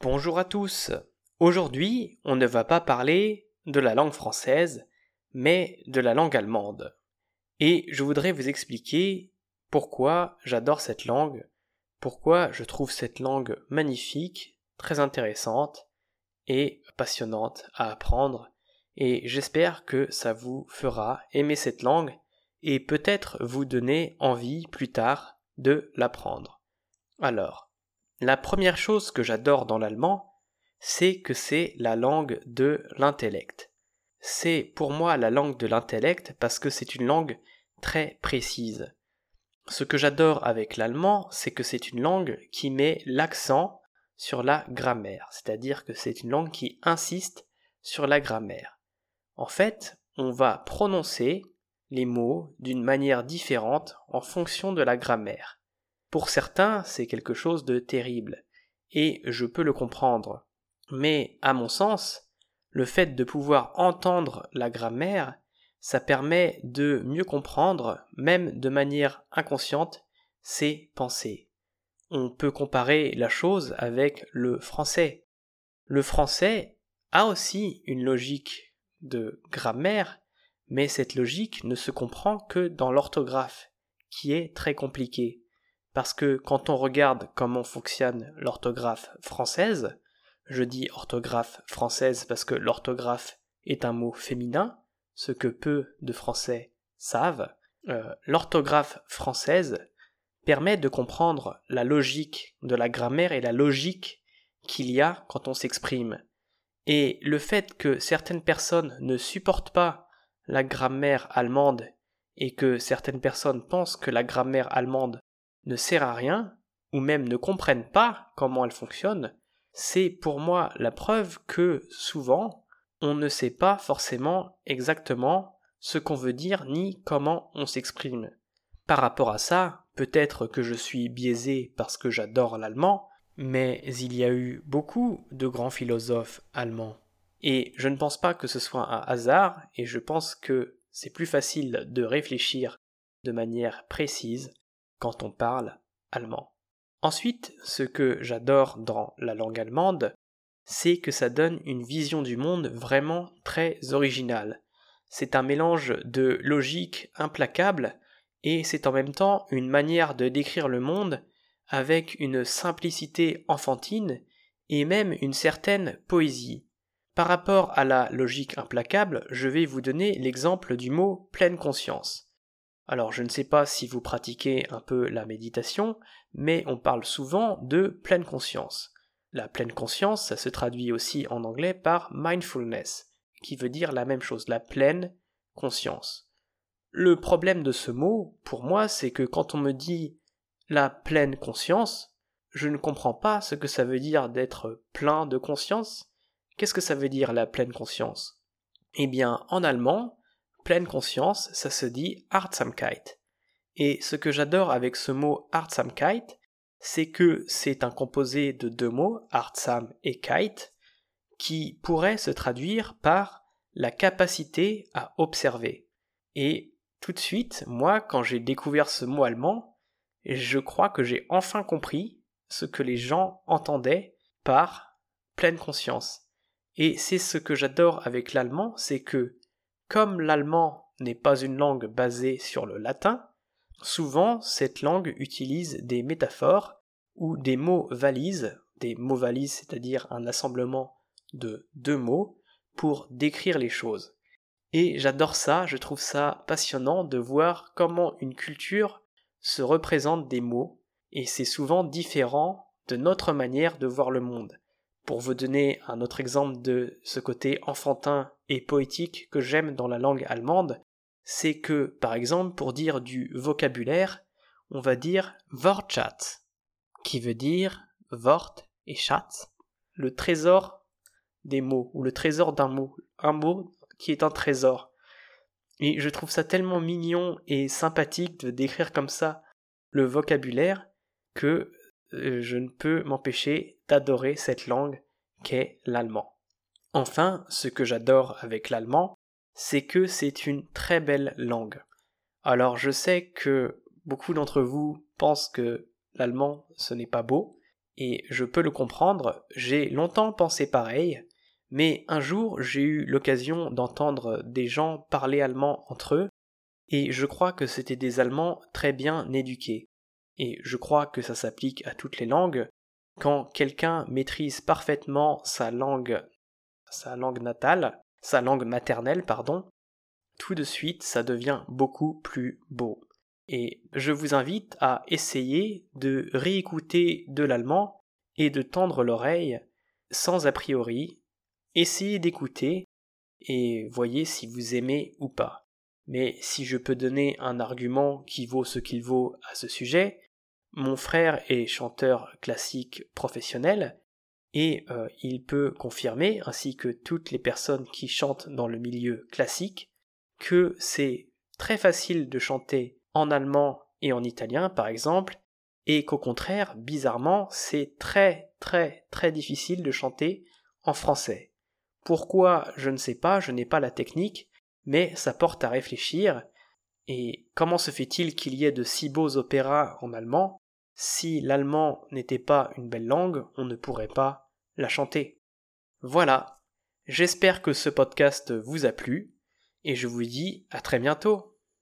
Bonjour à tous. Aujourd'hui, on ne va pas parler de la langue française, mais de la langue allemande. Et je voudrais vous expliquer pourquoi j'adore cette langue, pourquoi je trouve cette langue magnifique, très intéressante et passionnante à apprendre, et j'espère que ça vous fera aimer cette langue et peut-être vous donner envie plus tard de l'apprendre. Alors, la première chose que j'adore dans l'allemand, c'est que c'est la langue de l'intellect. C'est pour moi la langue de l'intellect parce que c'est une langue très précise. Ce que j'adore avec l'allemand, c'est que c'est une langue qui met l'accent sur la grammaire, c'est-à-dire que c'est une langue qui insiste sur la grammaire. En fait, on va prononcer les mots d'une manière différente en fonction de la grammaire. Pour certains, c'est quelque chose de terrible, et je peux le comprendre. Mais, à mon sens, le fait de pouvoir entendre la grammaire, ça permet de mieux comprendre, même de manière inconsciente, ses pensées. On peut comparer la chose avec le français. Le français a aussi une logique de grammaire, mais cette logique ne se comprend que dans l'orthographe, qui est très compliquée. Parce que quand on regarde comment fonctionne l'orthographe française, je dis orthographe française parce que l'orthographe est un mot féminin, ce que peu de Français savent, euh, l'orthographe française permet de comprendre la logique de la grammaire et la logique qu'il y a quand on s'exprime. Et le fait que certaines personnes ne supportent pas la grammaire allemande et que certaines personnes pensent que la grammaire allemande ne sert à rien, ou même ne comprennent pas comment elle fonctionne, c'est pour moi la preuve que souvent on ne sait pas forcément exactement ce qu'on veut dire ni comment on s'exprime. Par rapport à ça, peut-être que je suis biaisé parce que j'adore l'allemand, mais il y a eu beaucoup de grands philosophes allemands. Et je ne pense pas que ce soit un hasard, et je pense que c'est plus facile de réfléchir de manière précise quand on parle allemand. Ensuite, ce que j'adore dans la langue allemande, c'est que ça donne une vision du monde vraiment très originale. C'est un mélange de logique implacable et c'est en même temps une manière de décrire le monde avec une simplicité enfantine et même une certaine poésie. Par rapport à la logique implacable, je vais vous donner l'exemple du mot pleine conscience. Alors je ne sais pas si vous pratiquez un peu la méditation, mais on parle souvent de pleine conscience. La pleine conscience, ça se traduit aussi en anglais par mindfulness, qui veut dire la même chose, la pleine conscience. Le problème de ce mot, pour moi, c'est que quand on me dit la pleine conscience, je ne comprends pas ce que ça veut dire d'être plein de conscience. Qu'est-ce que ça veut dire la pleine conscience? Eh bien, en allemand, pleine conscience, ça se dit Achtsamkeit. Et ce que j'adore avec ce mot Achtsamkeit, c'est que c'est un composé de deux mots, Artsam et Kait, qui pourrait se traduire par la capacité à observer. Et tout de suite, moi, quand j'ai découvert ce mot allemand, je crois que j'ai enfin compris ce que les gens entendaient par pleine conscience. Et c'est ce que j'adore avec l'allemand, c'est que comme l'allemand n'est pas une langue basée sur le latin, souvent cette langue utilise des métaphores ou des mots valises, des mots valises c'est-à-dire un assemblement de deux mots pour décrire les choses. Et j'adore ça, je trouve ça passionnant de voir comment une culture se représente des mots, et c'est souvent différent de notre manière de voir le monde. Pour vous donner un autre exemple de ce côté enfantin et poétique que j'aime dans la langue allemande, c'est que, par exemple, pour dire du vocabulaire, on va dire Wortschatz, qui veut dire Wort et Schatz, le trésor des mots, ou le trésor d'un mot, un mot qui est un trésor. Et je trouve ça tellement mignon et sympathique de décrire comme ça le vocabulaire que euh, je ne peux m'empêcher d'adorer cette langue qu'est l'allemand. Enfin, ce que j'adore avec l'allemand, c'est que c'est une très belle langue. Alors je sais que beaucoup d'entre vous pensent que l'allemand ce n'est pas beau, Et je peux le comprendre, j'ai longtemps pensé pareil, mais un jour j'ai eu l'occasion d'entendre des gens parler allemand entre eux, et je crois que c'était des Allemands très bien éduqués. Et je crois que ça s'applique à toutes les langues. Quand quelqu'un maîtrise parfaitement sa langue, sa langue natale, sa langue maternelle, pardon, tout de suite ça devient beaucoup plus beau. Et je vous invite à essayer de réécouter de l'allemand et de tendre l'oreille sans a priori, essayez d'écouter et voyez si vous aimez ou pas. Mais si je peux donner un argument qui vaut ce qu'il vaut à ce sujet, mon frère est chanteur classique professionnel et euh, il peut confirmer, ainsi que toutes les personnes qui chantent dans le milieu classique, que c'est très facile de chanter en allemand et en italien par exemple, et qu'au contraire, bizarrement, c'est très très très difficile de chanter en français. Pourquoi je ne sais pas, je n'ai pas la technique, mais ça porte à réfléchir. Et comment se fait-il qu'il y ait de si beaux opéras en allemand? Si l'allemand n'était pas une belle langue, on ne pourrait pas la chanter. Voilà. J'espère que ce podcast vous a plu, et je vous dis à très bientôt.